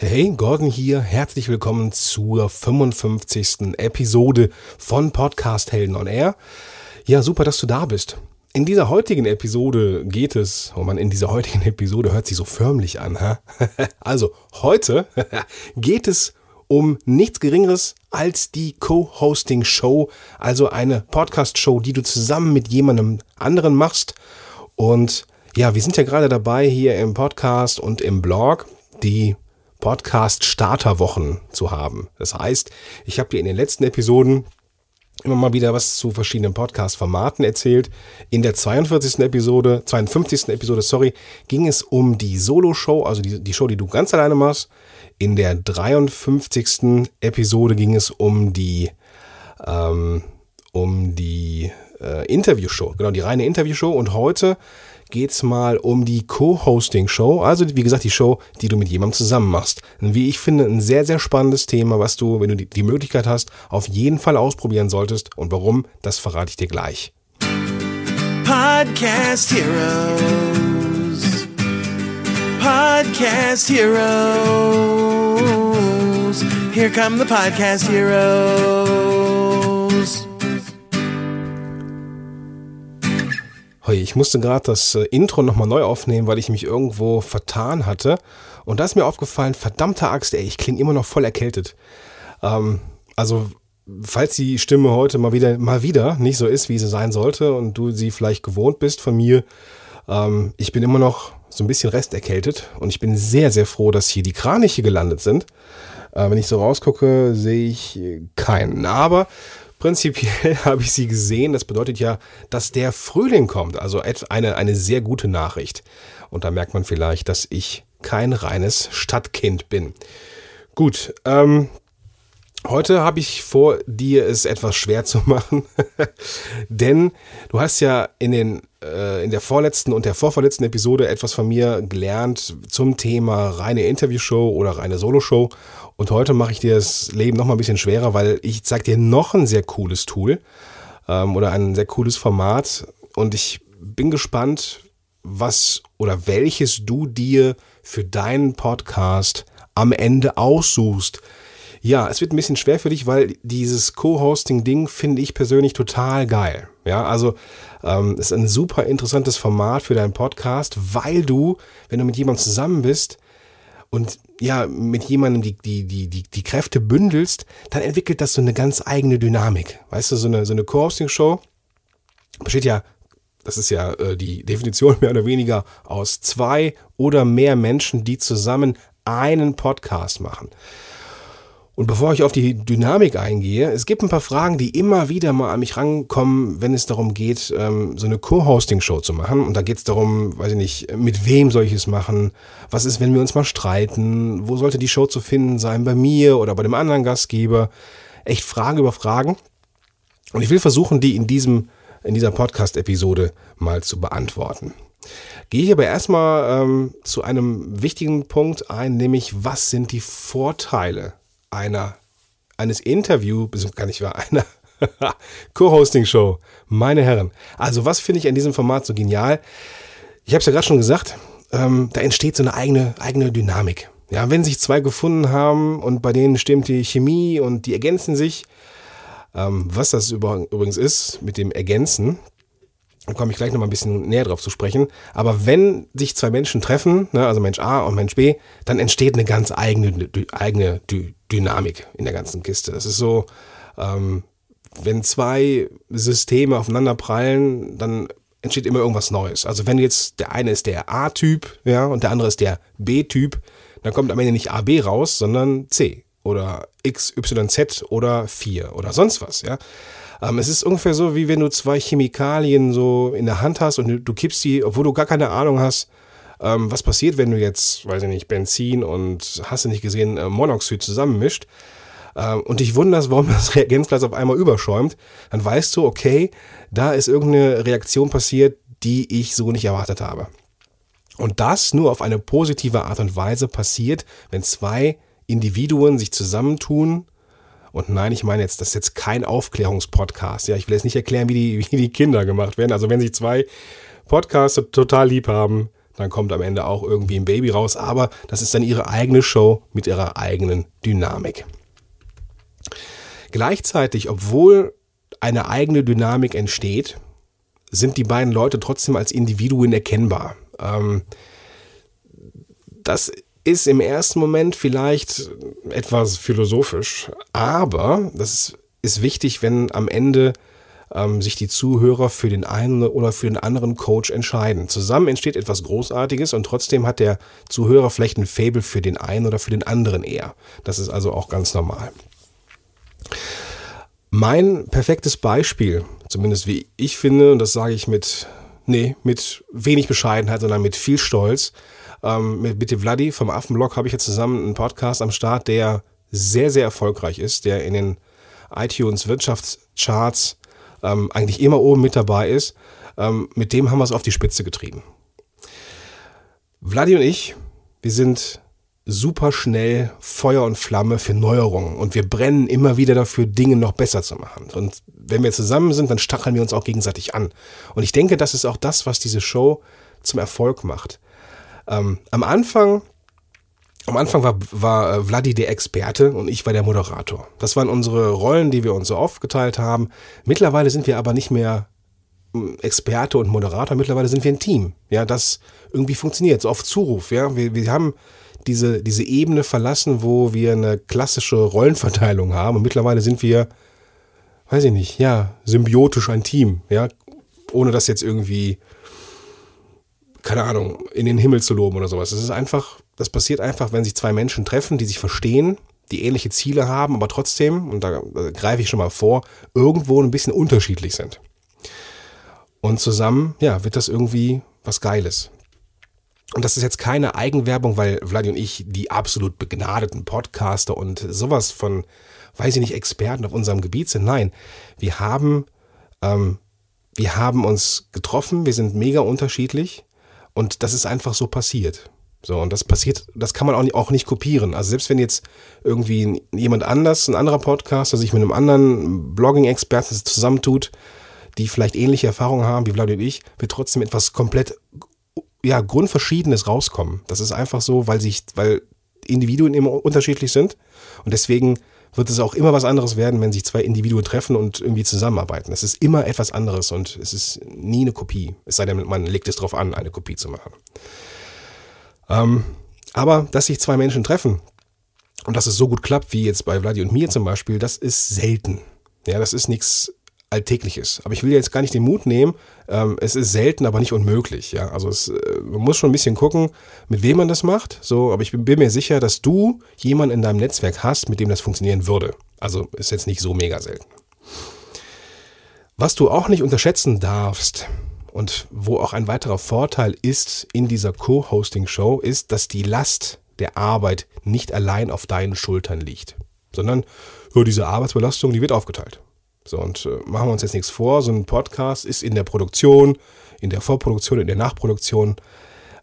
Hey, Gordon hier. Herzlich willkommen zur 55. Episode von Podcast Helden on Air. Ja, super, dass du da bist. In dieser heutigen Episode geht es, oh man, in dieser heutigen Episode hört sich so förmlich an, ha? Also, heute geht es um nichts Geringeres als die Co-Hosting-Show, also eine Podcast-Show, die du zusammen mit jemandem anderen machst. Und ja, wir sind ja gerade dabei, hier im Podcast und im Blog die Podcast-Starterwochen zu haben. Das heißt, ich habe dir in den letzten Episoden immer mal wieder was zu verschiedenen Podcast-Formaten erzählt. In der 42. Episode, 52. Episode, sorry, ging es um die Solo-Show, also die, die Show, die du ganz alleine machst. In der 53. Episode ging es um die, ähm, um die äh, Interview-Show, genau, die reine Interview-Show. Und heute geht's mal um die Co-Hosting-Show. Also, wie gesagt, die Show, die du mit jemandem zusammen machst. Wie ich finde, ein sehr, sehr spannendes Thema, was du, wenn du die Möglichkeit hast, auf jeden Fall ausprobieren solltest. Und warum, das verrate ich dir gleich. Podcast Heroes. Podcast Heroes. Here come the Podcast Heroes. Hoi, ich musste gerade das äh, Intro nochmal neu aufnehmen, weil ich mich irgendwo vertan hatte. Und da ist mir aufgefallen, verdammte Axt, ey, ich klinge immer noch voll erkältet. Ähm, also, falls die Stimme heute mal wieder, mal wieder nicht so ist, wie sie sein sollte und du sie vielleicht gewohnt bist von mir, ähm, ich bin immer noch so ein bisschen resterkältet und ich bin sehr, sehr froh, dass hier die Kraniche gelandet sind. Äh, wenn ich so rausgucke, sehe ich keinen. Aber Prinzipiell habe ich sie gesehen. Das bedeutet ja, dass der Frühling kommt. Also eine, eine sehr gute Nachricht. Und da merkt man vielleicht, dass ich kein reines Stadtkind bin. Gut, ähm, heute habe ich vor, dir es etwas schwer zu machen. Denn du hast ja in, den, äh, in der vorletzten und der vorvorletzten Episode etwas von mir gelernt zum Thema reine Interviewshow oder reine Soloshow. Und heute mache ich dir das Leben noch mal ein bisschen schwerer, weil ich zeige dir noch ein sehr cooles Tool ähm, oder ein sehr cooles Format. Und ich bin gespannt, was oder welches du dir für deinen Podcast am Ende aussuchst. Ja, es wird ein bisschen schwer für dich, weil dieses Co-Hosting-Ding finde ich persönlich total geil. Ja, also ähm, ist ein super interessantes Format für deinen Podcast, weil du, wenn du mit jemandem zusammen bist, und ja, mit jemandem die, die, die, die, die Kräfte bündelst, dann entwickelt das so eine ganz eigene Dynamik. Weißt du, so eine, so eine Co-Hosting-Show besteht ja, das ist ja äh, die Definition mehr oder weniger aus zwei oder mehr Menschen, die zusammen einen Podcast machen. Und bevor ich auf die Dynamik eingehe, es gibt ein paar Fragen, die immer wieder mal an mich rankommen, wenn es darum geht, ähm, so eine Co-Hosting-Show zu machen. Und da geht es darum, weiß ich nicht, mit wem soll ich es machen? Was ist, wenn wir uns mal streiten? Wo sollte die Show zu finden sein? Bei mir oder bei dem anderen Gastgeber? Echt Fragen über Fragen. Und ich will versuchen, die in diesem, in dieser Podcast-Episode mal zu beantworten. Gehe ich aber erstmal ähm, zu einem wichtigen Punkt ein, nämlich was sind die Vorteile einer, eines Interview, gar nicht wahr, einer Co-Hosting-Show. Meine Herren. Also, was finde ich an diesem Format so genial? Ich habe es ja gerade schon gesagt, ähm, da entsteht so eine eigene, eigene Dynamik. Ja, wenn sich zwei gefunden haben und bei denen stimmt die Chemie und die ergänzen sich, ähm, was das übrigens ist mit dem Ergänzen, da komme ich gleich noch mal ein bisschen näher drauf zu sprechen. Aber wenn sich zwei Menschen treffen, ne, also Mensch A und Mensch B, dann entsteht eine ganz eigene, eigene Dynamik in der ganzen Kiste. Das ist so, ähm, wenn zwei Systeme aufeinander prallen, dann entsteht immer irgendwas Neues. Also wenn jetzt der eine ist der A-Typ, ja, und der andere ist der B-Typ, dann kommt am Ende nicht AB raus, sondern C oder X, Y, Z oder 4 oder sonst was, ja. Ähm, es ist ungefähr so, wie wenn du zwei Chemikalien so in der Hand hast und du, kippst die, obwohl du gar keine Ahnung hast, ähm, was passiert, wenn du jetzt, weiß ich nicht, Benzin und hast du nicht gesehen, äh, Monoxid zusammenmischt ähm, und dich wunderst, warum das Reagenzglas auf einmal überschäumt, dann weißt du, okay, da ist irgendeine Reaktion passiert, die ich so nicht erwartet habe. Und das nur auf eine positive Art und Weise passiert, wenn zwei Individuen sich zusammentun und nein, ich meine jetzt, das ist jetzt kein Aufklärungspodcast. Ja, ich will jetzt nicht erklären, wie die, wie die Kinder gemacht werden. Also wenn sich zwei Podcaster total lieb haben, dann kommt am Ende auch irgendwie ein Baby raus, aber das ist dann ihre eigene Show mit ihrer eigenen Dynamik. Gleichzeitig, obwohl eine eigene Dynamik entsteht, sind die beiden Leute trotzdem als Individuen erkennbar. Ähm, das ist im ersten Moment vielleicht etwas philosophisch, aber das ist wichtig, wenn am Ende ähm, sich die Zuhörer für den einen oder für den anderen Coach entscheiden. Zusammen entsteht etwas Großartiges und trotzdem hat der Zuhörer vielleicht ein Fable für den einen oder für den anderen eher. Das ist also auch ganz normal. Mein perfektes Beispiel, zumindest wie ich finde, und das sage ich mit, nee, mit wenig Bescheidenheit, sondern mit viel Stolz, ähm, mit Bitte Vladi vom Affenblog habe ich jetzt zusammen einen Podcast am Start, der sehr, sehr erfolgreich ist, der in den iTunes Wirtschaftscharts ähm, eigentlich immer oben mit dabei ist. Ähm, mit dem haben wir es auf die Spitze getrieben. Vladi und ich, wir sind super schnell Feuer und Flamme für Neuerungen und wir brennen immer wieder dafür, Dinge noch besser zu machen. Und wenn wir zusammen sind, dann stacheln wir uns auch gegenseitig an. Und ich denke, das ist auch das, was diese Show zum Erfolg macht. Ähm, am Anfang am Anfang war, war äh, Vladi der Experte und ich war der Moderator. Das waren unsere Rollen, die wir uns so aufgeteilt haben. Mittlerweile sind wir aber nicht mehr hm, Experte und Moderator, mittlerweile sind wir ein Team. Ja, das irgendwie funktioniert, so auf Zuruf. Ja, wir, wir haben diese, diese Ebene verlassen, wo wir eine klassische Rollenverteilung haben und mittlerweile sind wir, weiß ich nicht, ja, symbiotisch ein Team. Ja, ohne das jetzt irgendwie keine Ahnung, in den Himmel zu loben oder sowas. Das ist einfach, das passiert einfach, wenn sich zwei Menschen treffen, die sich verstehen, die ähnliche Ziele haben, aber trotzdem, und da, greife ich schon mal vor, irgendwo ein bisschen unterschiedlich sind. Und zusammen, ja, wird das irgendwie was Geiles. Und das ist jetzt keine Eigenwerbung, weil Vladi und ich die absolut begnadeten Podcaster und sowas von, weiß ich nicht, Experten auf unserem Gebiet sind. Nein, wir haben, ähm, wir haben uns getroffen, wir sind mega unterschiedlich und das ist einfach so passiert. So, und das passiert, das kann man auch nicht, auch nicht kopieren. Also selbst wenn jetzt irgendwie jemand anders, ein anderer Podcaster sich mit einem anderen Blogging-Experten zusammentut, die vielleicht ähnliche Erfahrungen haben wie Vlad und ich, wird trotzdem etwas komplett, ja, grundverschiedenes rauskommen. Das ist einfach so, weil sich, weil Individuen immer unterschiedlich sind und deswegen wird es auch immer was anderes werden, wenn sich zwei Individuen treffen und irgendwie zusammenarbeiten. Es ist immer etwas anderes und es ist nie eine Kopie. Es sei denn, man legt es darauf an, eine Kopie zu machen. Ähm, aber dass sich zwei Menschen treffen und dass es so gut klappt, wie jetzt bei Vladi und mir zum Beispiel, das ist selten. Ja, das ist nichts Alltägliches. Aber ich will jetzt gar nicht den Mut nehmen. Ähm, es ist selten, aber nicht unmöglich. Ja, also es, äh, man muss schon ein bisschen gucken, mit wem man das macht. So, aber ich bin, bin mir sicher, dass du jemanden in deinem Netzwerk hast, mit dem das funktionieren würde. Also ist jetzt nicht so mega selten. Was du auch nicht unterschätzen darfst und wo auch ein weiterer Vorteil ist in dieser Co-Hosting-Show, ist, dass die Last der Arbeit nicht allein auf deinen Schultern liegt, sondern diese Arbeitsbelastung, die wird aufgeteilt. So, und äh, machen wir uns jetzt nichts vor, so ein Podcast ist in der Produktion, in der Vorproduktion, in der Nachproduktion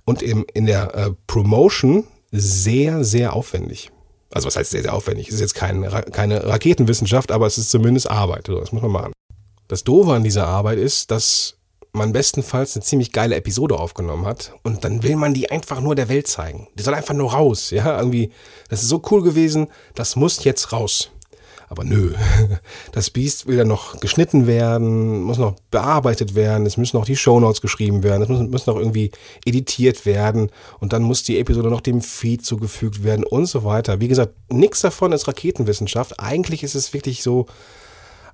und im, in der äh, Promotion sehr, sehr aufwendig. Also was heißt sehr, sehr aufwendig? Es ist jetzt kein, keine Raketenwissenschaft, aber es ist zumindest Arbeit. So, das muss man machen. Das Doofe an dieser Arbeit ist, dass man bestenfalls eine ziemlich geile Episode aufgenommen hat und dann will man die einfach nur der Welt zeigen. Die soll einfach nur raus, ja, irgendwie, das ist so cool gewesen, das muss jetzt raus. Aber nö, das Biest will ja noch geschnitten werden, muss noch bearbeitet werden, es müssen noch die Shownotes geschrieben werden, es muss, muss noch irgendwie editiert werden und dann muss die Episode noch dem Feed zugefügt werden und so weiter. Wie gesagt, nichts davon ist Raketenwissenschaft. Eigentlich ist es wirklich so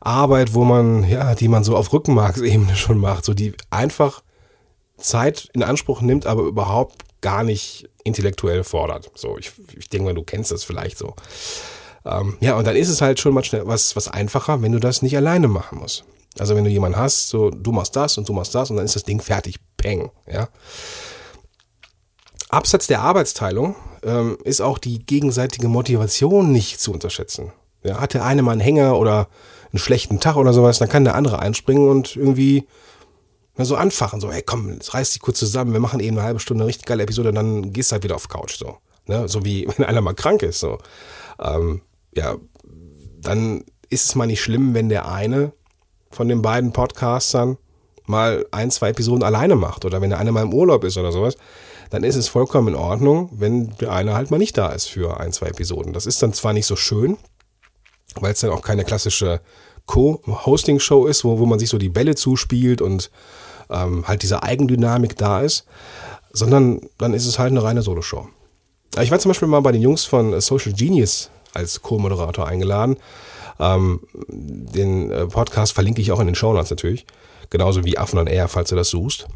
Arbeit, wo man, ja, die man so auf Rückenmarksebene schon macht, so die einfach Zeit in Anspruch nimmt, aber überhaupt gar nicht intellektuell fordert. So, ich, ich denke mal, du kennst das vielleicht so. Ähm, ja, und dann ist es halt schon mal schnell was, was einfacher, wenn du das nicht alleine machen musst. Also wenn du jemanden hast, so du machst das und du machst das und dann ist das Ding fertig. Peng, ja. Abseits der Arbeitsteilung ähm, ist auch die gegenseitige Motivation nicht zu unterschätzen. Ja, hat der eine mal einen Hänger oder einen schlechten Tag oder sowas, dann kann der andere einspringen und irgendwie so anfachen, so, hey komm, reiß dich kurz zusammen, wir machen eben eine halbe Stunde eine richtig geile Episode und dann gehst du halt wieder auf Couch, so. Ne? So wie wenn einer mal krank ist, so. Ähm, ja, dann ist es mal nicht schlimm, wenn der eine von den beiden Podcastern mal ein, zwei Episoden alleine macht oder wenn der eine mal im Urlaub ist oder sowas. dann ist es vollkommen in Ordnung, wenn der eine halt mal nicht da ist für ein, zwei Episoden. Das ist dann zwar nicht so schön, weil es dann auch keine klassische Co-Hosting-Show ist, wo, wo man sich so die Bälle zuspielt und ähm, halt diese Eigendynamik da ist, sondern dann ist es halt eine reine Solo-Show. Ich war zum Beispiel mal bei den Jungs von Social Genius als Co-Moderator eingeladen. Ähm, den äh, Podcast verlinke ich auch in den Show Notes natürlich. Genauso wie Affen on Air, falls du das suchst.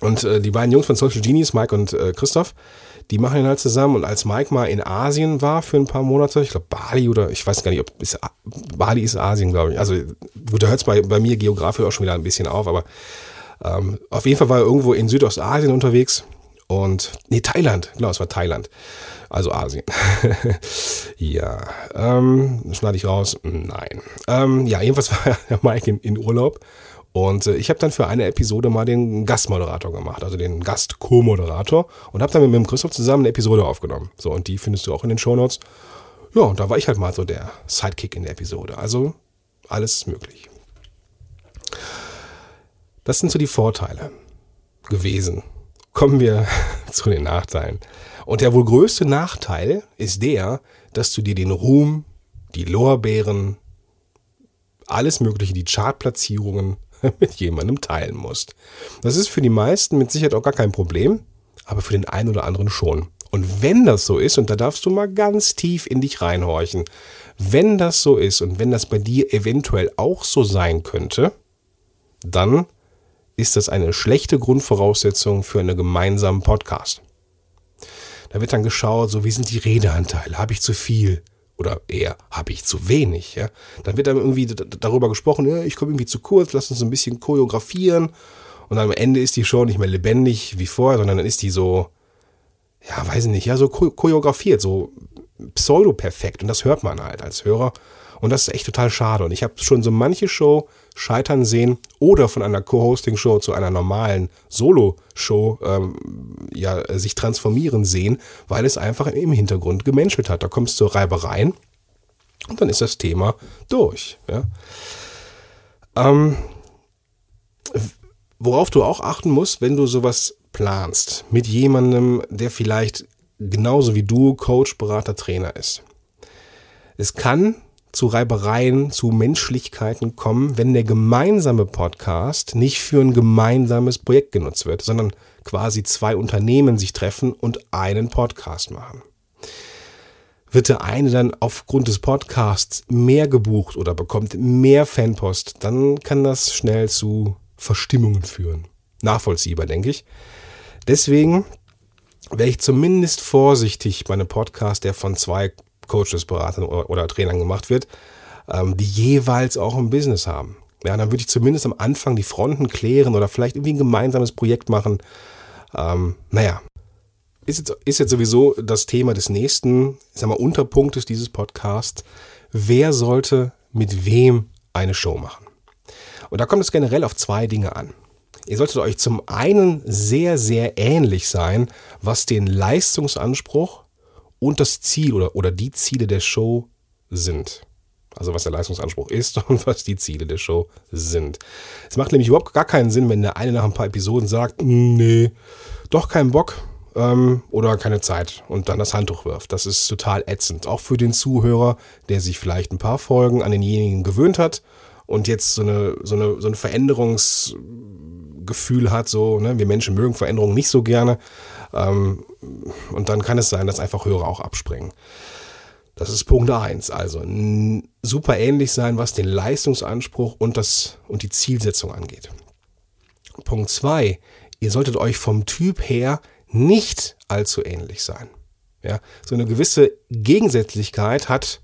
Und äh, die beiden Jungs von Social Genius, Mike und äh, Christoph, die machen ihn halt zusammen. Und als Mike mal in Asien war für ein paar Monate, ich glaube Bali oder ich weiß gar nicht, ob ist, Bali ist Asien, glaube ich. Also gut, da hört es bei, bei mir geografisch auch schon wieder ein bisschen auf, aber ähm, auf jeden Fall war er irgendwo in Südostasien unterwegs. Und, nee, Thailand, genau, es war Thailand. Also Asien. ja, ähm, schneide ich raus? Nein. Ähm, ja, jedenfalls war der Mike in, in Urlaub und äh, ich habe dann für eine Episode mal den Gastmoderator gemacht, also den Gast-Co-Moderator und habe dann mit dem Christoph zusammen eine Episode aufgenommen. So, und die findest du auch in den Shownotes. Ja, und da war ich halt mal so der Sidekick in der Episode. Also alles möglich. Das sind so die Vorteile gewesen. Kommen wir zu den Nachteilen. Und der wohl größte Nachteil ist der, dass du dir den Ruhm, die Lorbeeren, alles Mögliche, die Chartplatzierungen mit jemandem teilen musst. Das ist für die meisten mit Sicherheit auch gar kein Problem, aber für den einen oder anderen schon. Und wenn das so ist, und da darfst du mal ganz tief in dich reinhorchen, wenn das so ist und wenn das bei dir eventuell auch so sein könnte, dann ist das eine schlechte Grundvoraussetzung für einen gemeinsamen Podcast. Da wird dann geschaut, so wie sind die Redeanteile? Habe ich zu viel? oder eher habe ich zu wenig. Ja? Dann wird dann irgendwie darüber gesprochen, ja, ich komme irgendwie zu kurz, lass uns ein bisschen choreografieren. Und am Ende ist die Show nicht mehr lebendig wie vorher, sondern dann ist die so, ja, weiß ich nicht, ja, so choreografiert, so pseudo-perfekt. Und das hört man halt als Hörer. Und das ist echt total schade. Und ich habe schon so manche Show scheitern sehen oder von einer Co-Hosting-Show zu einer normalen Solo-Show ähm, ja, sich transformieren sehen, weil es einfach im Hintergrund gemenschelt hat. Da kommst du Reibereien und dann ist das Thema durch. Ja. Ähm, worauf du auch achten musst, wenn du sowas planst mit jemandem, der vielleicht genauso wie du Coach, Berater, Trainer ist. Es kann zu Reibereien, zu Menschlichkeiten kommen, wenn der gemeinsame Podcast nicht für ein gemeinsames Projekt genutzt wird, sondern quasi zwei Unternehmen sich treffen und einen Podcast machen. Wird der eine dann aufgrund des Podcasts mehr gebucht oder bekommt mehr Fanpost, dann kann das schnell zu Verstimmungen führen. Nachvollziehbar, denke ich. Deswegen wäre ich zumindest vorsichtig bei einem Podcast, der von zwei Coaches, Beratern oder, oder Trainern gemacht wird, ähm, die jeweils auch ein Business haben. Ja, dann würde ich zumindest am Anfang die Fronten klären oder vielleicht irgendwie ein gemeinsames Projekt machen. Ähm, naja, ist jetzt, ist jetzt sowieso das Thema des nächsten, ich sag mal, Unterpunktes dieses Podcasts. Wer sollte mit wem eine Show machen? Und da kommt es generell auf zwei Dinge an. Ihr solltet euch zum einen sehr, sehr ähnlich sein, was den Leistungsanspruch und das Ziel oder, oder die Ziele der Show sind. Also was der Leistungsanspruch ist und was die Ziele der Show sind. Es macht nämlich überhaupt gar keinen Sinn, wenn der eine nach ein paar Episoden sagt, nee, doch keinen Bock ähm, oder keine Zeit und dann das Handtuch wirft. Das ist total ätzend. Auch für den Zuhörer, der sich vielleicht ein paar Folgen an denjenigen gewöhnt hat und jetzt so eine, so eine, so ein Veränderungsgefühl hat, so, ne, wir Menschen mögen Veränderungen nicht so gerne. Ähm, und dann kann es sein, dass einfach Hörer auch abspringen. Das ist Punkt 1. Also super ähnlich sein, was den Leistungsanspruch und, das, und die Zielsetzung angeht. Punkt 2. Ihr solltet euch vom Typ her nicht allzu ähnlich sein. Ja, so eine gewisse Gegensätzlichkeit hat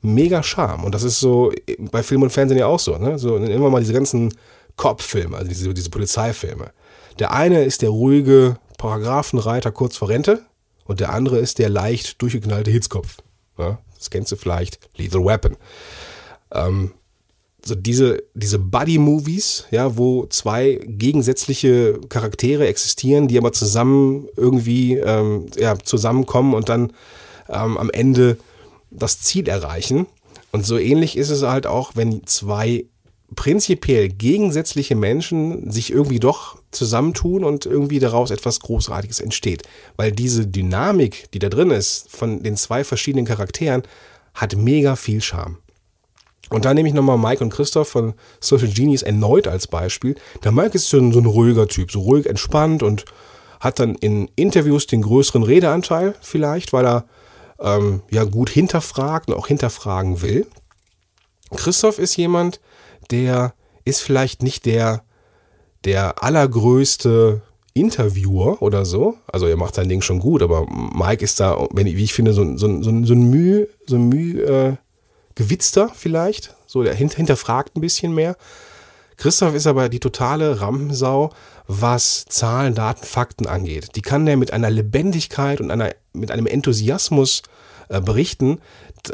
mega Charme. Und das ist so bei Film und Fernsehen ja auch so. Ne? So immer mal diese ganzen Kopffilme, also diese, diese Polizeifilme. Der eine ist der ruhige, Paragraphenreiter kurz vor Rente und der andere ist der leicht durchgeknallte Hitzkopf. Ja, das kennst du vielleicht, Lethal Weapon. Ähm, so diese, diese Buddy-Movies, ja, wo zwei gegensätzliche Charaktere existieren, die aber zusammen irgendwie ähm, ja, zusammenkommen und dann ähm, am Ende das Ziel erreichen. Und so ähnlich ist es halt auch, wenn zwei prinzipiell gegensätzliche Menschen sich irgendwie doch zusammentun und irgendwie daraus etwas Großartiges entsteht. Weil diese Dynamik, die da drin ist, von den zwei verschiedenen Charakteren, hat mega viel Charme. Und da nehme ich nochmal Mike und Christoph von Social Genies erneut als Beispiel. Der Mike ist so ein, so ein ruhiger Typ, so ruhig entspannt und hat dann in Interviews den größeren Redeanteil vielleicht, weil er ähm, ja gut hinterfragt und auch hinterfragen will. Christoph ist jemand, der ist vielleicht nicht der, der allergrößte Interviewer oder so. Also er macht sein Ding schon gut, aber Mike ist da, wenn, wie ich finde, so, so, so, so ein Mühe, so ein Mühe äh, gewitzter vielleicht. So, der hinterfragt ein bisschen mehr. Christoph ist aber die totale Rampensau, was Zahlen, Daten, Fakten angeht. Die kann der mit einer Lebendigkeit und einer, mit einem Enthusiasmus äh, berichten,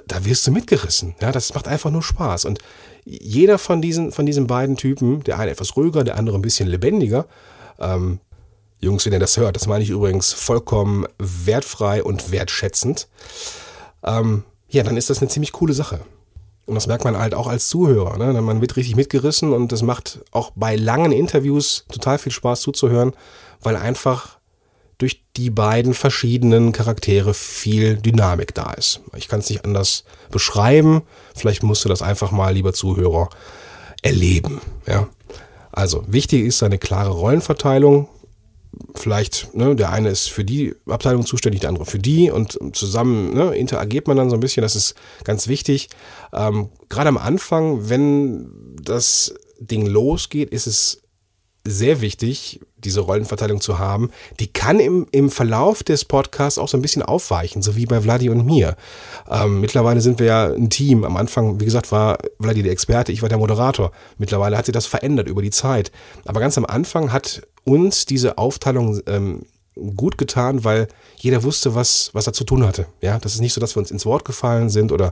da wirst du mitgerissen. Ja, das macht einfach nur Spaß. Und jeder von diesen, von diesen beiden Typen, der eine etwas ruhiger, der andere ein bisschen lebendiger, ähm, Jungs, wenn ihr das hört, das meine ich übrigens vollkommen wertfrei und wertschätzend, ähm, ja, dann ist das eine ziemlich coole Sache. Und das merkt man halt auch als Zuhörer. Ne? Man wird richtig mitgerissen und das macht auch bei langen Interviews total viel Spaß zuzuhören, weil einfach durch die beiden verschiedenen Charaktere viel Dynamik da ist. Ich kann es nicht anders beschreiben. Vielleicht musst du das einfach mal, lieber Zuhörer, erleben. Ja? Also wichtig ist eine klare Rollenverteilung. Vielleicht, ne, der eine ist für die Abteilung zuständig, der andere für die und zusammen ne, interagiert man dann so ein bisschen. Das ist ganz wichtig. Ähm, Gerade am Anfang, wenn das Ding losgeht, ist es sehr wichtig, diese Rollenverteilung zu haben. Die kann im, im Verlauf des Podcasts auch so ein bisschen aufweichen, so wie bei Vladi und mir. Ähm, mittlerweile sind wir ja ein Team. Am Anfang, wie gesagt, war Vladi der Experte, ich war der Moderator. Mittlerweile hat sich das verändert über die Zeit. Aber ganz am Anfang hat uns diese Aufteilung ähm, gut getan, weil jeder wusste, was, was er zu tun hatte. Ja, das ist nicht so, dass wir uns ins Wort gefallen sind oder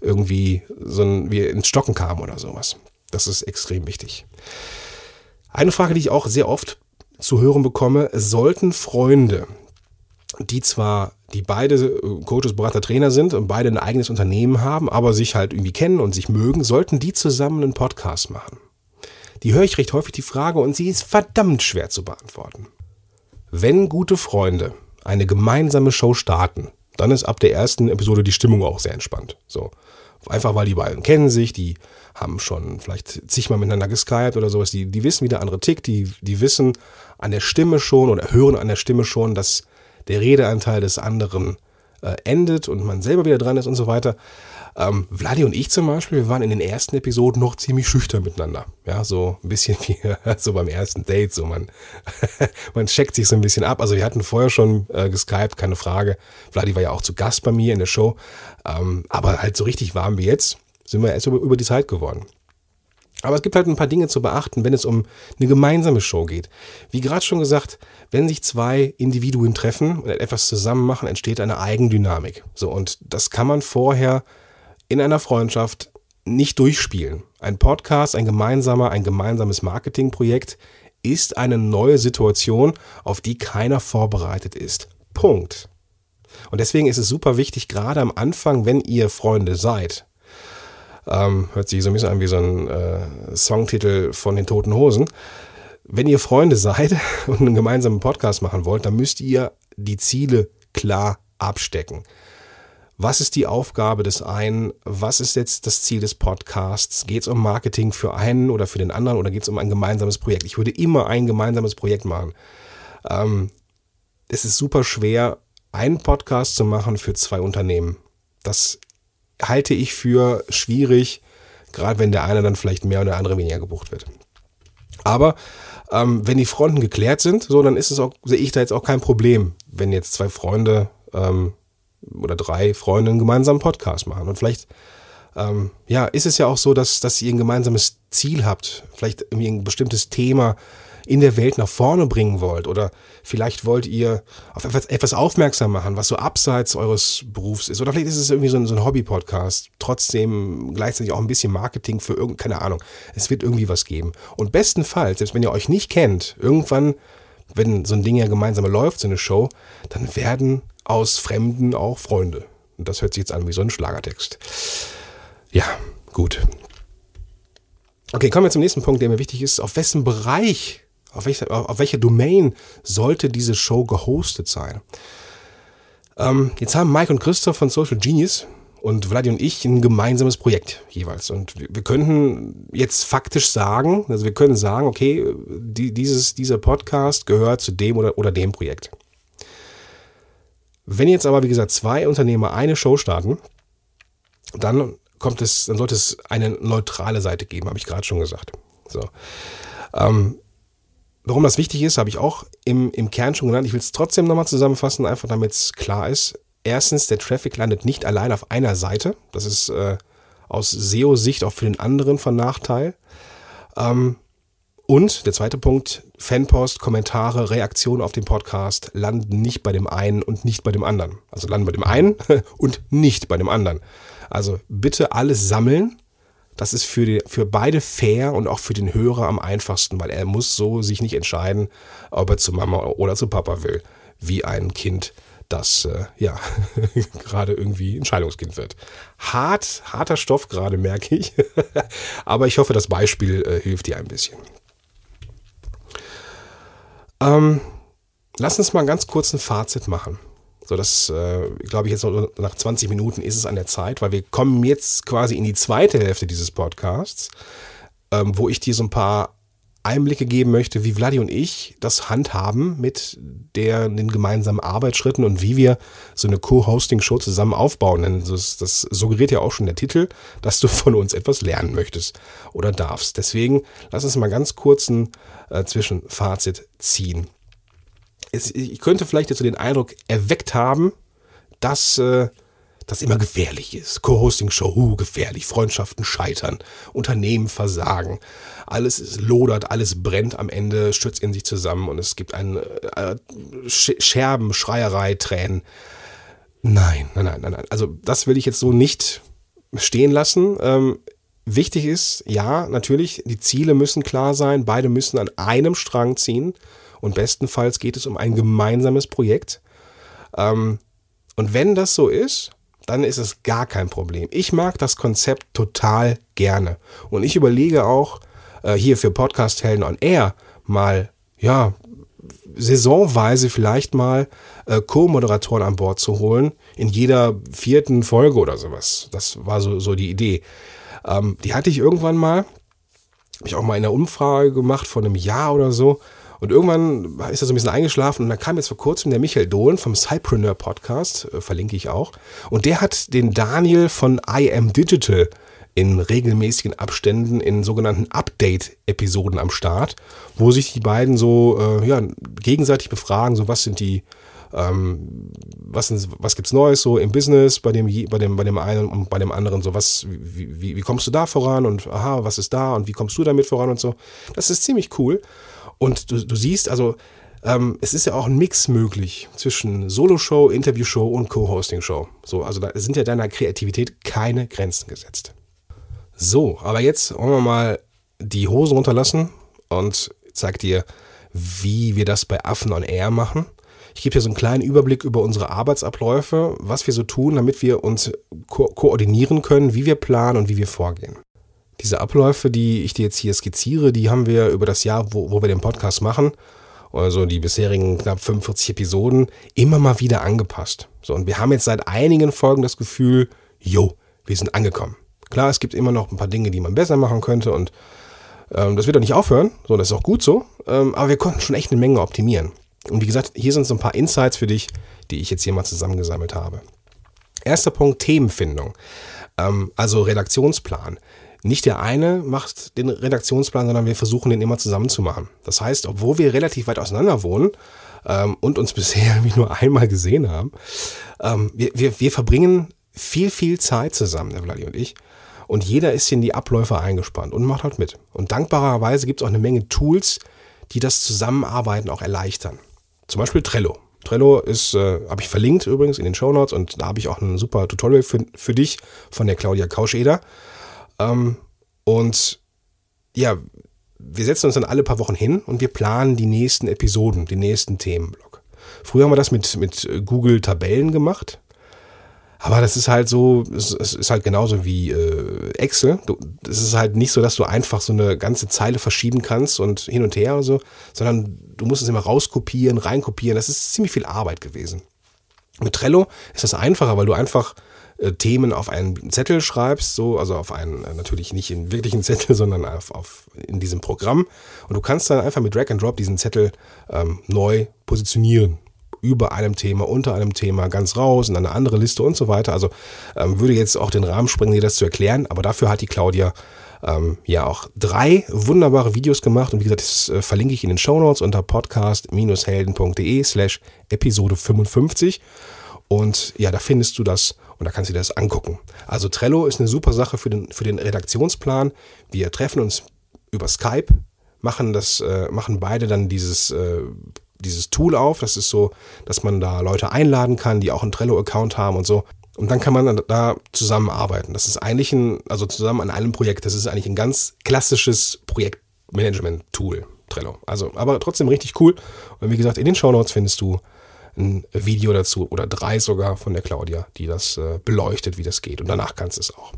irgendwie so ein, wir ins Stocken kamen oder sowas. Das ist extrem wichtig. Eine Frage, die ich auch sehr oft zu hören bekomme, sollten Freunde, die zwar, die beide äh, Coaches, Berater, Trainer sind und beide ein eigenes Unternehmen haben, aber sich halt irgendwie kennen und sich mögen, sollten die zusammen einen Podcast machen? Die höre ich recht häufig die Frage und sie ist verdammt schwer zu beantworten. Wenn gute Freunde eine gemeinsame Show starten, dann ist ab der ersten Episode die Stimmung auch sehr entspannt. So. Einfach weil die beiden kennen sich, die haben schon vielleicht zigmal miteinander geskypt oder sowas, die, die wissen, wie der andere tickt, die, die wissen an der Stimme schon oder hören an der Stimme schon, dass der Redeanteil des anderen äh, endet und man selber wieder dran ist und so weiter. Ähm, Vladi und ich zum Beispiel, wir waren in den ersten Episoden noch ziemlich schüchtern miteinander. Ja, so ein bisschen wie so beim ersten Date. So man, man checkt sich so ein bisschen ab. Also wir hatten vorher schon äh, geskypt, keine Frage. Vladi war ja auch zu Gast bei mir in der Show. Ähm, aber halt so richtig warm wie jetzt sind wir erst über, die Zeit geworden. Aber es gibt halt ein paar Dinge zu beachten, wenn es um eine gemeinsame Show geht. Wie gerade schon gesagt, wenn sich zwei Individuen treffen und etwas zusammen machen, entsteht eine Eigendynamik. So, und das kann man vorher in einer Freundschaft nicht durchspielen. Ein Podcast, ein gemeinsamer, ein gemeinsames Marketingprojekt ist eine neue Situation, auf die keiner vorbereitet ist. Punkt. Und deswegen ist es super wichtig, gerade am Anfang, wenn ihr Freunde seid, ähm, hört sich so ein bisschen an wie so ein äh, Songtitel von den Toten Hosen. Wenn ihr Freunde seid und einen gemeinsamen Podcast machen wollt, dann müsst ihr die Ziele klar abstecken was ist die Aufgabe des einen, was ist jetzt das Ziel des Podcasts, geht es um Marketing für einen oder für den anderen oder geht es um ein gemeinsames Projekt. Ich würde immer ein gemeinsames Projekt machen. Ähm, es ist super schwer, einen Podcast zu machen für zwei Unternehmen. Das halte ich für schwierig, gerade wenn der eine dann vielleicht mehr und der andere weniger gebucht wird. Aber ähm, wenn die Fronten geklärt sind, so dann ist es auch, sehe ich da jetzt auch kein Problem, wenn jetzt zwei Freunde ähm, oder drei Freunde einen gemeinsamen Podcast machen. Und vielleicht, ähm, ja, ist es ja auch so, dass, dass ihr ein gemeinsames Ziel habt, vielleicht irgendwie ein bestimmtes Thema in der Welt nach vorne bringen wollt oder vielleicht wollt ihr auf etwas, etwas aufmerksam machen, was so abseits eures Berufs ist oder vielleicht ist es irgendwie so ein, so ein Hobby-Podcast, trotzdem gleichzeitig auch ein bisschen Marketing für irgendeine, Ahnung, es wird irgendwie was geben und bestenfalls, selbst wenn ihr euch nicht kennt, irgendwann, wenn so ein Ding ja gemeinsam läuft, so eine Show, dann werden aus Fremden auch Freunde. Und das hört sich jetzt an wie so ein Schlagertext. Ja, gut. Okay, kommen wir zum nächsten Punkt, der mir wichtig ist. Auf wessen Bereich, auf welcher, auf welcher Domain sollte diese Show gehostet sein? Ähm, jetzt haben Mike und Christoph von Social Genius und Vladi und ich ein gemeinsames Projekt jeweils. Und wir, wir könnten jetzt faktisch sagen, also wir können sagen, okay, die, dieses, dieser Podcast gehört zu dem oder, oder dem Projekt. Wenn jetzt aber, wie gesagt, zwei Unternehmer eine Show starten, dann kommt es, dann sollte es eine neutrale Seite geben, habe ich gerade schon gesagt. So. Ähm, warum das wichtig ist, habe ich auch im, im Kern schon genannt. Ich will es trotzdem nochmal zusammenfassen, einfach damit es klar ist. Erstens, der Traffic landet nicht allein auf einer Seite. Das ist äh, aus SEO-Sicht auch für den anderen von Nachteil. Ähm, und der zweite Punkt, Fanpost, Kommentare, Reaktionen auf den Podcast landen nicht bei dem einen und nicht bei dem anderen. Also landen bei dem einen und nicht bei dem anderen. Also bitte alles sammeln. Das ist für, die, für beide fair und auch für den Hörer am einfachsten, weil er muss so sich nicht entscheiden, ob er zu Mama oder zu Papa will, wie ein Kind, das äh, ja gerade irgendwie Entscheidungskind wird. Hart, harter Stoff gerade, merke ich. Aber ich hoffe, das Beispiel äh, hilft dir ein bisschen. Ähm, lass uns mal ganz kurz ein Fazit machen. So, das äh, glaube ich jetzt nach 20 Minuten ist es an der Zeit, weil wir kommen jetzt quasi in die zweite Hälfte dieses Podcasts, ähm, wo ich dir so ein paar Einblicke geben möchte, wie Vladi und ich das handhaben mit der, den gemeinsamen Arbeitsschritten und wie wir so eine Co-Hosting-Show zusammen aufbauen. Denn das, das suggeriert ja auch schon der Titel, dass du von uns etwas lernen möchtest oder darfst. Deswegen lass uns mal ganz kurzen äh, Zwischenfazit ziehen. Es, ich könnte vielleicht jetzt so den Eindruck erweckt haben, dass äh, das immer gefährlich ist. Co-Hosting-Show, uh, gefährlich, Freundschaften scheitern, Unternehmen versagen, alles ist lodert, alles brennt am Ende, stürzt in sich zusammen und es gibt ein äh, Scherben, Schreierei, Tränen. Nein, nein, nein, nein, nein. Also das will ich jetzt so nicht stehen lassen. Ähm, wichtig ist, ja, natürlich, die Ziele müssen klar sein, beide müssen an einem Strang ziehen und bestenfalls geht es um ein gemeinsames Projekt. Ähm, und wenn das so ist, dann ist es gar kein Problem. Ich mag das Konzept total gerne. Und ich überlege auch, äh, hier für Podcast Helden on Air mal, ja, saisonweise vielleicht mal äh, Co-Moderatoren an Bord zu holen, in jeder vierten Folge oder sowas. Das war so, so die Idee. Ähm, die hatte ich irgendwann mal, habe ich auch mal in einer Umfrage gemacht vor einem Jahr oder so. Und irgendwann ist er so ein bisschen eingeschlafen und dann kam jetzt vor kurzem der Michael Dohlen vom Cypreneur Podcast, äh, verlinke ich auch. Und der hat den Daniel von I Am Digital in regelmäßigen Abständen in sogenannten Update-Episoden am Start, wo sich die beiden so äh, ja, gegenseitig befragen, so was sind die, ähm, was, was gibt's Neues so im Business bei dem, bei dem, bei dem einen und bei dem anderen, so was, wie, wie, wie kommst du da voran und aha, was ist da und wie kommst du damit voran und so. Das ist ziemlich cool. Und du, du siehst, also ähm, es ist ja auch ein Mix möglich zwischen Solo-Show, Interview-Show und Co-Hosting-Show. So, also da sind ja deiner Kreativität keine Grenzen gesetzt. So, aber jetzt wollen wir mal die Hose runterlassen und zeig dir, wie wir das bei Affen on Air machen. Ich gebe dir so einen kleinen Überblick über unsere Arbeitsabläufe, was wir so tun, damit wir uns ko koordinieren können, wie wir planen und wie wir vorgehen. Diese Abläufe, die ich dir jetzt hier skizziere, die haben wir über das Jahr, wo, wo wir den Podcast machen, also die bisherigen knapp 45 Episoden, immer mal wieder angepasst. So, und wir haben jetzt seit einigen Folgen das Gefühl, jo, wir sind angekommen. Klar, es gibt immer noch ein paar Dinge, die man besser machen könnte und ähm, das wird auch nicht aufhören, so, das ist auch gut so, ähm, aber wir konnten schon echt eine Menge optimieren. Und wie gesagt, hier sind so ein paar Insights für dich, die ich jetzt hier mal zusammengesammelt habe. Erster Punkt, Themenfindung. Ähm, also Redaktionsplan. Nicht der eine macht den Redaktionsplan, sondern wir versuchen den immer zusammen zu machen. Das heißt, obwohl wir relativ weit auseinander wohnen ähm, und uns bisher nur einmal gesehen haben, ähm, wir, wir, wir verbringen viel, viel Zeit zusammen, der Vladi und ich. Und jeder ist in die Abläufe eingespannt und macht halt mit. Und dankbarerweise gibt es auch eine Menge Tools, die das Zusammenarbeiten auch erleichtern. Zum Beispiel Trello. Trello ist, äh, habe ich verlinkt übrigens in den Show Notes und da habe ich auch ein super Tutorial für, für dich von der Claudia Kauscheder. Ähm, und ja, wir setzen uns dann alle paar Wochen hin und wir planen die nächsten Episoden, den nächsten Themenblock. Früher haben wir das mit, mit Google Tabellen gemacht Aber das ist halt so, es ist halt genauso wie äh, Excel. Es ist halt nicht so, dass du einfach so eine ganze Zeile verschieben kannst und hin und her und so, sondern du musst es immer rauskopieren, reinkopieren. Das ist ziemlich viel Arbeit gewesen. Mit Trello ist das einfacher, weil du einfach äh, Themen auf einen Zettel schreibst, so, also auf einen, äh, natürlich nicht in wirklichen Zettel, sondern auf, auf in diesem Programm. Und du kannst dann einfach mit Drag and Drop diesen Zettel ähm, neu positionieren über einem Thema, unter einem Thema, ganz raus in eine andere Liste und so weiter. Also ähm, würde jetzt auch den Rahmen sprengen, dir das zu erklären, aber dafür hat die Claudia ähm, ja auch drei wunderbare Videos gemacht und wie gesagt, das äh, verlinke ich in den Show Notes unter podcast-helden.de slash Episode 55 und ja, da findest du das und da kannst du dir das angucken. Also Trello ist eine super Sache für den, für den Redaktionsplan. Wir treffen uns über Skype, machen das, äh, machen beide dann dieses äh, dieses Tool auf. Das ist so, dass man da Leute einladen kann, die auch einen Trello-Account haben und so. Und dann kann man da zusammenarbeiten. Das ist eigentlich ein, also zusammen an einem Projekt. Das ist eigentlich ein ganz klassisches Projektmanagement-Tool, Trello. Also, aber trotzdem richtig cool. Und wie gesagt, in den Show Notes findest du ein Video dazu oder drei sogar von der Claudia, die das äh, beleuchtet, wie das geht. Und danach kannst du es auch.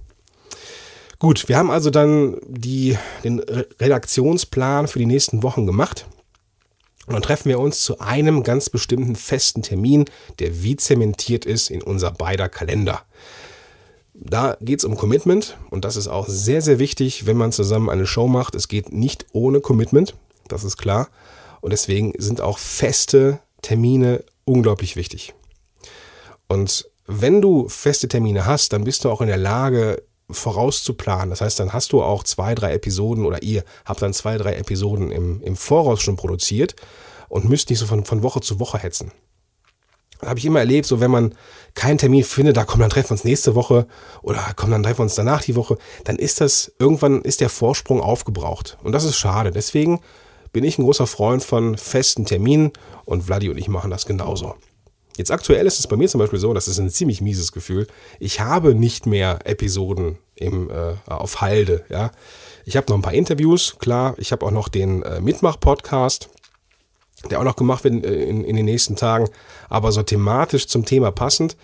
Gut, wir haben also dann die, den Redaktionsplan für die nächsten Wochen gemacht. Und dann treffen wir uns zu einem ganz bestimmten festen Termin, der wie zementiert ist in unser beider Kalender. Da geht es um Commitment und das ist auch sehr, sehr wichtig, wenn man zusammen eine Show macht. Es geht nicht ohne Commitment, das ist klar. Und deswegen sind auch feste Termine unglaublich wichtig. Und wenn du feste Termine hast, dann bist du auch in der Lage, vorauszuplanen. Das heißt, dann hast du auch zwei, drei Episoden oder ihr habt dann zwei, drei Episoden im, im Voraus schon produziert und müsst nicht so von, von Woche zu Woche hetzen. Das habe ich immer erlebt, so wenn man keinen Termin findet, da komm, dann treffen wir uns nächste Woche oder komm, dann treffen wir uns danach die Woche, dann ist das, irgendwann ist der Vorsprung aufgebraucht. Und das ist schade. Deswegen bin ich ein großer Freund von festen Terminen und Vladi und ich machen das genauso. Jetzt aktuell ist es bei mir zum Beispiel so, das ist ein ziemlich mieses Gefühl. Ich habe nicht mehr Episoden im, äh, auf Halde. Ja. Ich habe noch ein paar Interviews, klar. Ich habe auch noch den äh, Mitmach-Podcast, der auch noch gemacht wird in, äh, in, in, den nächsten Tagen. Aber so thematisch zum Thema passend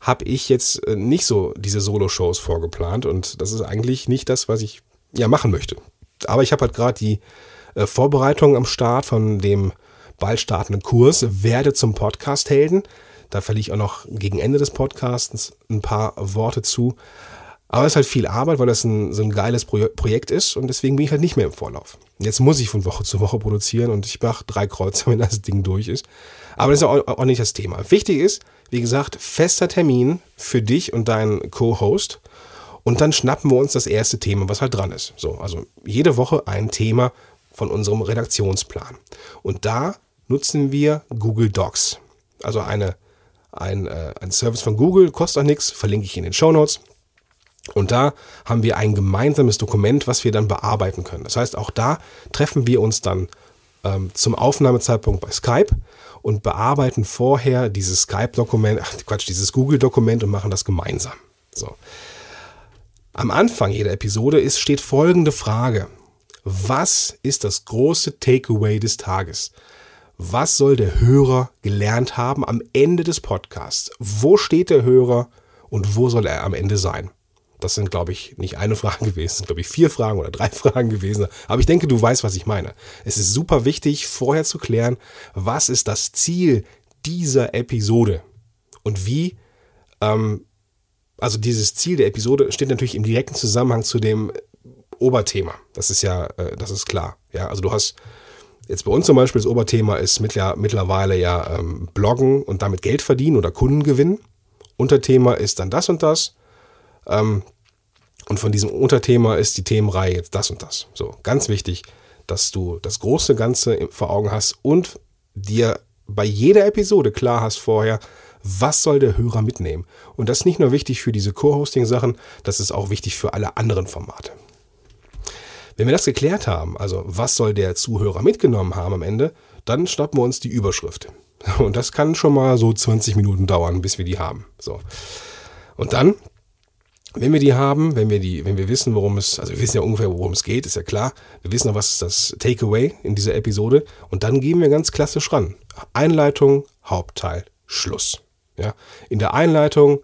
habe ich jetzt äh, nicht so diese Solo-Shows vorgeplant. Und das ist eigentlich nicht das, was ich ja machen möchte. Aber ich habe halt gerade die äh, Vorbereitung am Start von dem bald startenden Kurs Werde zum Podcast-Helden. Da verliere ich auch noch gegen Ende des Podcasts ein paar Worte zu. Aber es ist halt viel Arbeit, weil das ein, so ein geiles Pro Projekt ist und deswegen bin ich halt nicht mehr im Vorlauf. Jetzt muss ich von Woche zu Woche produzieren und ich mache drei Kreuze, wenn das Ding durch ist. Aber das ist auch, auch nicht das Thema. Wichtig ist, wie gesagt, fester Termin für dich und deinen Co-Host. Und dann schnappen wir uns das erste Thema, was halt dran ist. So, also jede Woche ein Thema von unserem Redaktionsplan. Und da nutzen wir Google Docs. Also eine, ein, äh, ein Service von Google, kostet auch nichts, verlinke ich in den Show Notes. Und da haben wir ein gemeinsames Dokument, was wir dann bearbeiten können. Das heißt, auch da treffen wir uns dann ähm, zum Aufnahmezeitpunkt bei Skype und bearbeiten vorher dieses Skype-Dokument, ach Quatsch, dieses Google-Dokument und machen das gemeinsam. So. Am Anfang jeder Episode ist, steht folgende Frage. Was ist das große Takeaway des Tages? was soll der Hörer gelernt haben am Ende des Podcasts? Wo steht der Hörer und wo soll er am Ende sein? Das sind, glaube ich, nicht eine Frage gewesen, das sind, glaube ich, vier Fragen oder drei Fragen gewesen. Aber ich denke, du weißt, was ich meine. Es ist super wichtig, vorher zu klären, was ist das Ziel dieser Episode und wie, ähm, also dieses Ziel der Episode steht natürlich im direkten Zusammenhang zu dem Oberthema. Das ist ja, äh, das ist klar. Ja, also du hast Jetzt bei uns zum Beispiel das Oberthema ist mittlerweile ja ähm, Bloggen und damit Geld verdienen oder Kunden gewinnen. Unterthema ist dann das und das. Ähm, und von diesem Unterthema ist die Themenreihe jetzt das und das. So, ganz wichtig, dass du das große Ganze vor Augen hast und dir bei jeder Episode klar hast vorher, was soll der Hörer mitnehmen. Und das ist nicht nur wichtig für diese Co-Hosting-Sachen, das ist auch wichtig für alle anderen Formate. Wenn wir das geklärt haben, also was soll der Zuhörer mitgenommen haben am Ende, dann schnappen wir uns die Überschrift. Und das kann schon mal so 20 Minuten dauern, bis wir die haben. So. Und dann, wenn wir die haben, wenn wir die, wenn wir wissen, worum es, also wir wissen ja ungefähr, worum es geht, ist ja klar. Wir wissen ja, was ist das Takeaway in dieser Episode. Und dann gehen wir ganz klassisch ran. Einleitung, Hauptteil, Schluss. Ja. In der Einleitung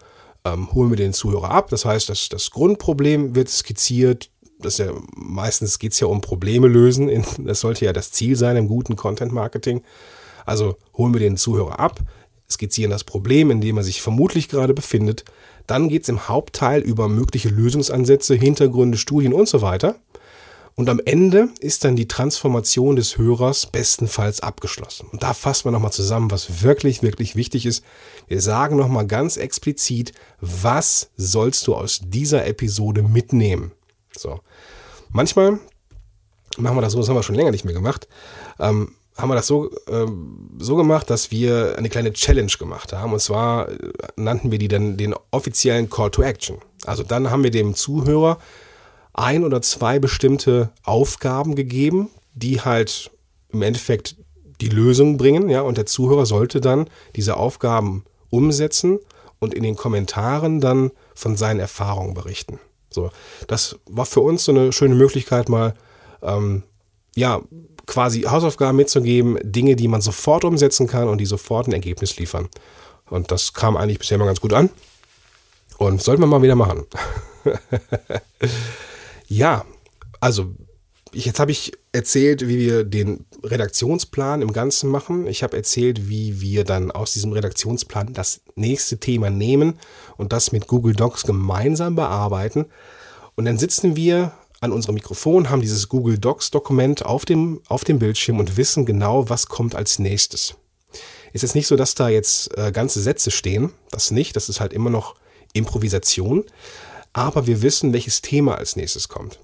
ähm, holen wir den Zuhörer ab. Das heißt, das, das Grundproblem wird skizziert. Das ja, meistens geht es ja um Probleme lösen. Das sollte ja das Ziel sein im guten Content Marketing. Also holen wir den Zuhörer ab, skizzieren das Problem, in dem er sich vermutlich gerade befindet. Dann geht es im Hauptteil über mögliche Lösungsansätze, Hintergründe, Studien und so weiter. Und am Ende ist dann die Transformation des Hörers bestenfalls abgeschlossen. Und da fassen wir nochmal zusammen, was wirklich, wirklich wichtig ist. Wir sagen nochmal ganz explizit, was sollst du aus dieser Episode mitnehmen? So. Manchmal machen wir das so, das haben wir schon länger nicht mehr gemacht. Ähm, haben wir das so, ähm, so gemacht, dass wir eine kleine Challenge gemacht haben. Und zwar äh, nannten wir die dann den offiziellen Call to Action. Also dann haben wir dem Zuhörer ein oder zwei bestimmte Aufgaben gegeben, die halt im Endeffekt die Lösung bringen, ja, und der Zuhörer sollte dann diese Aufgaben umsetzen und in den Kommentaren dann von seinen Erfahrungen berichten. So, das war für uns so eine schöne Möglichkeit, mal ähm, ja quasi Hausaufgaben mitzugeben, Dinge, die man sofort umsetzen kann und die sofort ein Ergebnis liefern. Und das kam eigentlich bisher mal ganz gut an. Und sollten wir mal wieder machen. Ja, also jetzt habe ich erzählt, wie wir den Redaktionsplan im Ganzen machen. Ich habe erzählt, wie wir dann aus diesem Redaktionsplan das nächste Thema nehmen und das mit Google Docs gemeinsam bearbeiten. Und dann sitzen wir an unserem Mikrofon, haben dieses Google Docs Dokument auf dem, auf dem Bildschirm und wissen genau, was kommt als nächstes. Ist jetzt nicht so, dass da jetzt äh, ganze Sätze stehen. Das nicht. Das ist halt immer noch Improvisation aber wir wissen, welches Thema als nächstes kommt.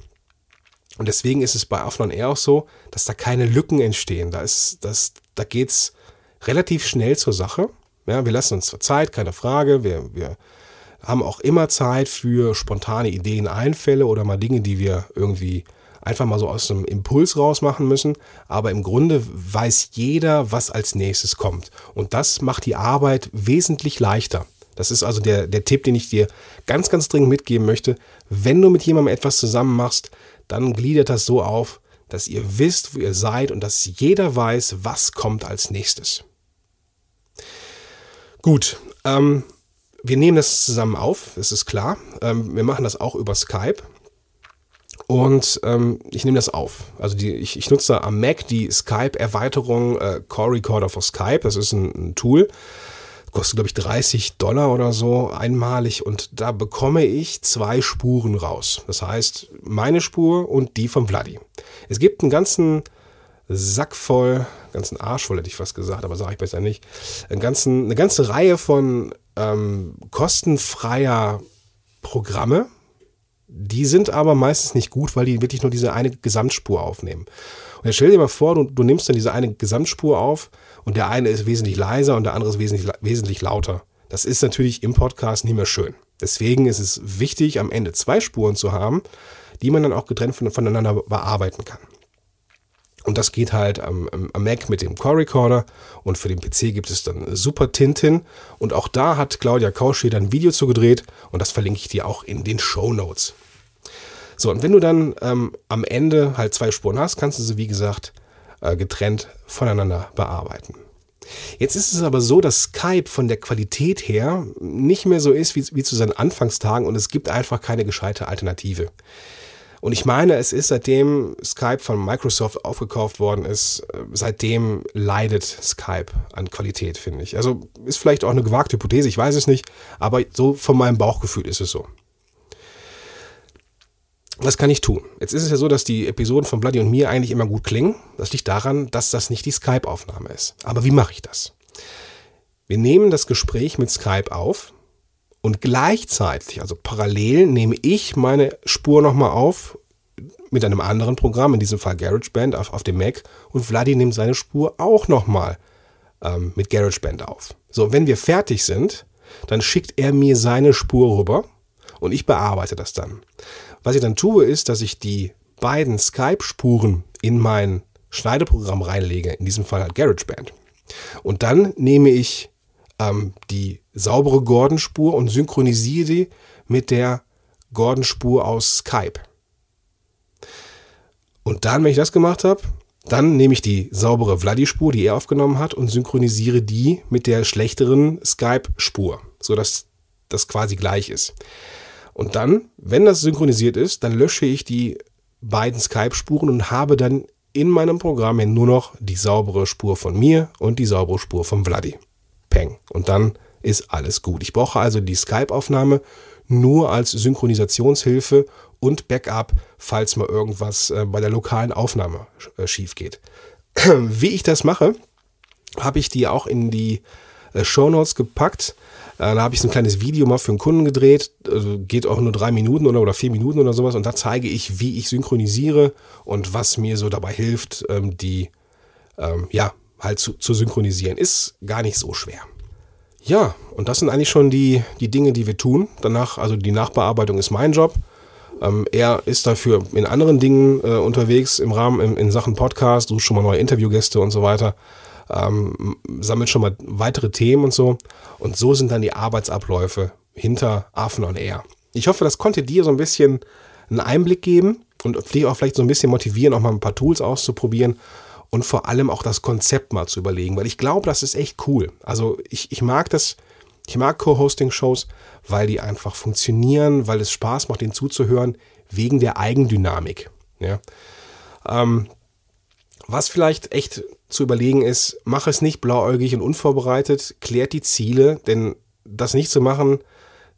Und deswegen ist es bei Aflon Air auch so, dass da keine Lücken entstehen. Da, ist, da geht's relativ schnell zur Sache. Ja, wir lassen uns zwar Zeit, keine Frage. Wir, wir haben auch immer Zeit für spontane Ideen, Einfälle oder mal Dinge, die wir irgendwie einfach mal so aus einem Impuls raus machen müssen. Aber im Grunde weiß jeder, was als nächstes kommt. Und das macht die Arbeit wesentlich leichter. Das ist also der, der Tipp, den ich dir ganz, ganz dringend mitgeben möchte. Wenn du mit jemandem etwas zusammen machst, dann gliedert das so auf, dass ihr wisst, wo ihr seid und dass jeder weiß, was kommt als nächstes. Gut, ähm, wir nehmen das zusammen auf, das ist klar. Ähm, wir machen das auch über Skype. Und ähm, ich nehme das auf. Also die, ich, ich nutze am Mac die Skype-Erweiterung äh, Core Recorder for Skype. Das ist ein, ein Tool kostet, glaube ich, 30 Dollar oder so einmalig und da bekomme ich zwei Spuren raus. Das heißt, meine Spur und die von Vladi. Es gibt einen ganzen Sack voll, ganzen Arsch voll hätte ich fast gesagt, aber sage ich besser nicht, einen ganzen, eine ganze Reihe von ähm, kostenfreier Programme, die sind aber meistens nicht gut, weil die wirklich nur diese eine Gesamtspur aufnehmen. Und jetzt stell dir mal vor, du, du nimmst dann diese eine Gesamtspur auf und der eine ist wesentlich leiser und der andere ist wesentlich, wesentlich lauter. Das ist natürlich im Podcast nicht mehr schön. Deswegen ist es wichtig, am Ende zwei Spuren zu haben, die man dann auch getrennt voneinander bearbeiten kann. Und das geht halt am, am, Mac mit dem Core Recorder und für den PC gibt es dann Super Tintin. Und auch da hat Claudia Kauschi dann ein Video zu gedreht und das verlinke ich dir auch in den Show Notes. So, und wenn du dann ähm, am Ende halt zwei Spuren hast, kannst du sie, wie gesagt, äh, getrennt voneinander bearbeiten. Jetzt ist es aber so, dass Skype von der Qualität her nicht mehr so ist wie, wie zu seinen Anfangstagen und es gibt einfach keine gescheite Alternative. Und ich meine, es ist seitdem Skype von Microsoft aufgekauft worden ist, äh, seitdem leidet Skype an Qualität, finde ich. Also ist vielleicht auch eine gewagte Hypothese, ich weiß es nicht, aber so von meinem Bauchgefühl ist es so. Was kann ich tun? Jetzt ist es ja so, dass die Episoden von Bloody und mir eigentlich immer gut klingen. Das liegt daran, dass das nicht die Skype-Aufnahme ist. Aber wie mache ich das? Wir nehmen das Gespräch mit Skype auf und gleichzeitig, also parallel, nehme ich meine Spur nochmal auf mit einem anderen Programm, in diesem Fall GarageBand auf, auf dem Mac und Vladi nimmt seine Spur auch nochmal ähm, mit GarageBand auf. So, wenn wir fertig sind, dann schickt er mir seine Spur rüber und ich bearbeite das dann. Was ich dann tue, ist, dass ich die beiden Skype-Spuren in mein Schneideprogramm reinlege, in diesem Fall halt GarageBand. Und dann nehme ich ähm, die saubere Gordon-Spur und synchronisiere die mit der Gordon-Spur aus Skype. Und dann, wenn ich das gemacht habe, dann nehme ich die saubere Vladi-Spur, die er aufgenommen hat, und synchronisiere die mit der schlechteren Skype-Spur, sodass das quasi gleich ist. Und dann, wenn das synchronisiert ist, dann lösche ich die beiden Skype-Spuren und habe dann in meinem Programm nur noch die saubere Spur von mir und die saubere Spur von Vladi. Peng. Und dann ist alles gut. Ich brauche also die Skype-Aufnahme nur als Synchronisationshilfe und Backup, falls mal irgendwas äh, bei der lokalen Aufnahme äh, schief geht. Wie ich das mache, habe ich die auch in die äh, Show Notes gepackt. Da habe ich so ein kleines Video mal für einen Kunden gedreht. Also geht auch nur drei Minuten oder, oder vier Minuten oder sowas. Und da zeige ich, wie ich synchronisiere und was mir so dabei hilft, ähm, die ähm, ja halt zu, zu synchronisieren. Ist gar nicht so schwer. Ja, und das sind eigentlich schon die, die Dinge, die wir tun. Danach, also die Nachbearbeitung ist mein Job. Ähm, er ist dafür in anderen Dingen äh, unterwegs im Rahmen in, in Sachen Podcast, sucht schon mal neue Interviewgäste und so weiter ähm, sammelt schon mal weitere Themen und so. Und so sind dann die Arbeitsabläufe hinter Affen on Air. Ich hoffe, das konnte dir so ein bisschen einen Einblick geben und dich auch vielleicht so ein bisschen motivieren, auch mal ein paar Tools auszuprobieren und vor allem auch das Konzept mal zu überlegen, weil ich glaube, das ist echt cool. Also ich, ich mag das, ich mag Co-Hosting-Shows, weil die einfach funktionieren, weil es Spaß macht, ihnen zuzuhören, wegen der Eigendynamik. Ja. Ähm, was vielleicht echt zu überlegen ist, mach es nicht blauäugig und unvorbereitet, klärt die Ziele, denn das nicht zu machen,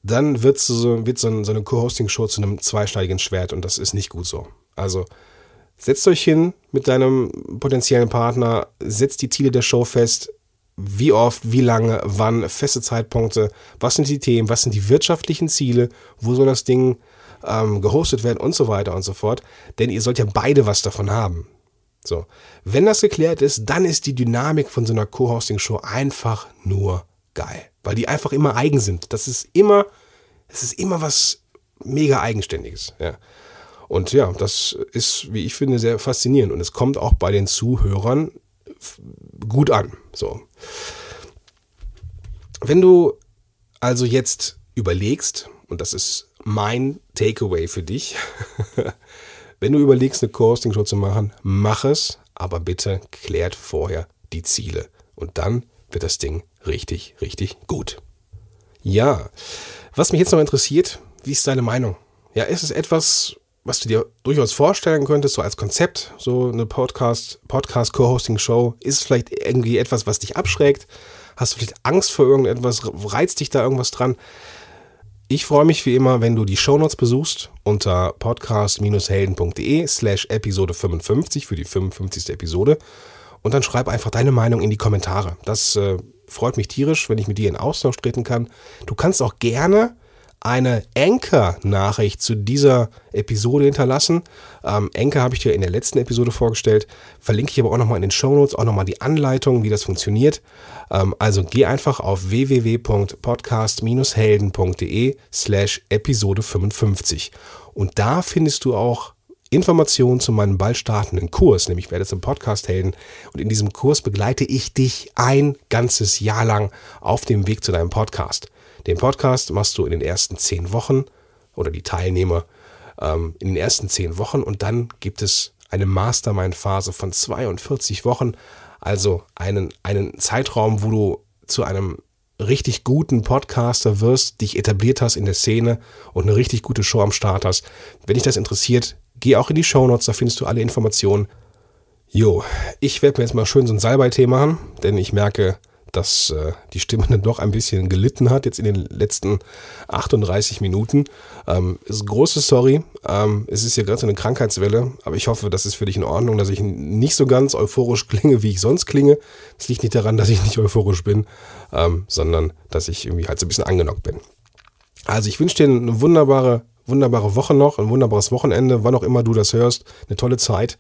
dann wird so, wird so, eine Co-Hosting-Show zu einem zweischneidigen Schwert und das ist nicht gut so. Also setzt euch hin mit deinem potenziellen Partner, setzt die Ziele der Show fest, wie oft, wie lange, wann, feste Zeitpunkte, was sind die Themen, was sind die wirtschaftlichen Ziele, wo soll das Ding ähm, gehostet werden und so weiter und so fort. Denn ihr sollt ja beide was davon haben. So. Wenn das geklärt ist, dann ist die Dynamik von so einer Co-Hosting-Show einfach nur geil. Weil die einfach immer eigen sind. Das ist immer, es ist immer was mega Eigenständiges. Ja. Und ja, das ist, wie ich finde, sehr faszinierend. Und es kommt auch bei den Zuhörern gut an. So. Wenn du also jetzt überlegst, und das ist mein Takeaway für dich, Wenn du überlegst, eine Co-Hosting-Show zu machen, mach es, aber bitte klärt vorher die Ziele. Und dann wird das Ding richtig, richtig gut. Ja, was mich jetzt noch interessiert, wie ist deine Meinung? Ja, ist es etwas, was du dir durchaus vorstellen könntest, so als Konzept, so eine Podcast, Podcast Co-Hosting-Show? Ist vielleicht irgendwie etwas, was dich abschreckt? Hast du vielleicht Angst vor irgendetwas? Reizt dich da irgendwas dran? Ich freue mich wie immer, wenn du die Shownotes besuchst unter podcast-helden.de slash Episode 55 für die 55. Episode und dann schreib einfach deine Meinung in die Kommentare. Das äh, freut mich tierisch, wenn ich mit dir in Austausch treten kann. Du kannst auch gerne eine Anchor-Nachricht zu dieser Episode hinterlassen. Ähm, Anchor habe ich dir in der letzten Episode vorgestellt. Verlinke ich aber auch nochmal in den Show Notes, auch nochmal die Anleitung, wie das funktioniert. Ähm, also geh einfach auf www.podcast-helden.de slash Episode 55. Und da findest du auch Informationen zu meinem bald startenden Kurs, nämlich werde zum Podcast Helden. Und in diesem Kurs begleite ich dich ein ganzes Jahr lang auf dem Weg zu deinem Podcast. Den Podcast machst du in den ersten zehn Wochen oder die Teilnehmer ähm, in den ersten zehn Wochen und dann gibt es eine Mastermind-Phase von 42 Wochen, also einen, einen Zeitraum, wo du zu einem richtig guten Podcaster wirst, dich etabliert hast in der Szene und eine richtig gute Show am Start hast. Wenn dich das interessiert, geh auch in die Show Notes, da findest du alle Informationen. Jo, ich werde mir jetzt mal schön so ein Salbei-Tee machen, denn ich merke, dass äh, die Stimme dann doch ein bisschen gelitten hat, jetzt in den letzten 38 Minuten. Ähm, ist große Sorry. Ähm, es ist ja gerade so eine Krankheitswelle, aber ich hoffe, das ist für dich in Ordnung, dass ich nicht so ganz euphorisch klinge, wie ich sonst klinge. Es liegt nicht daran, dass ich nicht euphorisch bin, ähm, sondern dass ich irgendwie halt so ein bisschen angenockt bin. Also ich wünsche dir eine wunderbare, wunderbare Woche noch, ein wunderbares Wochenende, wann auch immer du das hörst, eine tolle Zeit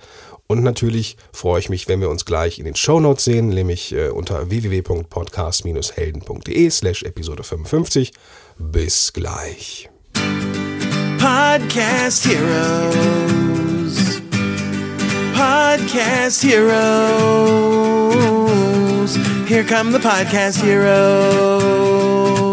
und natürlich freue ich mich, wenn wir uns gleich in den Show Notes sehen, nämlich äh, unter www.podcast-helden.de slash Episode 55. Bis gleich. Podcast Heroes. Podcast Heroes. Here come the Podcast Heroes.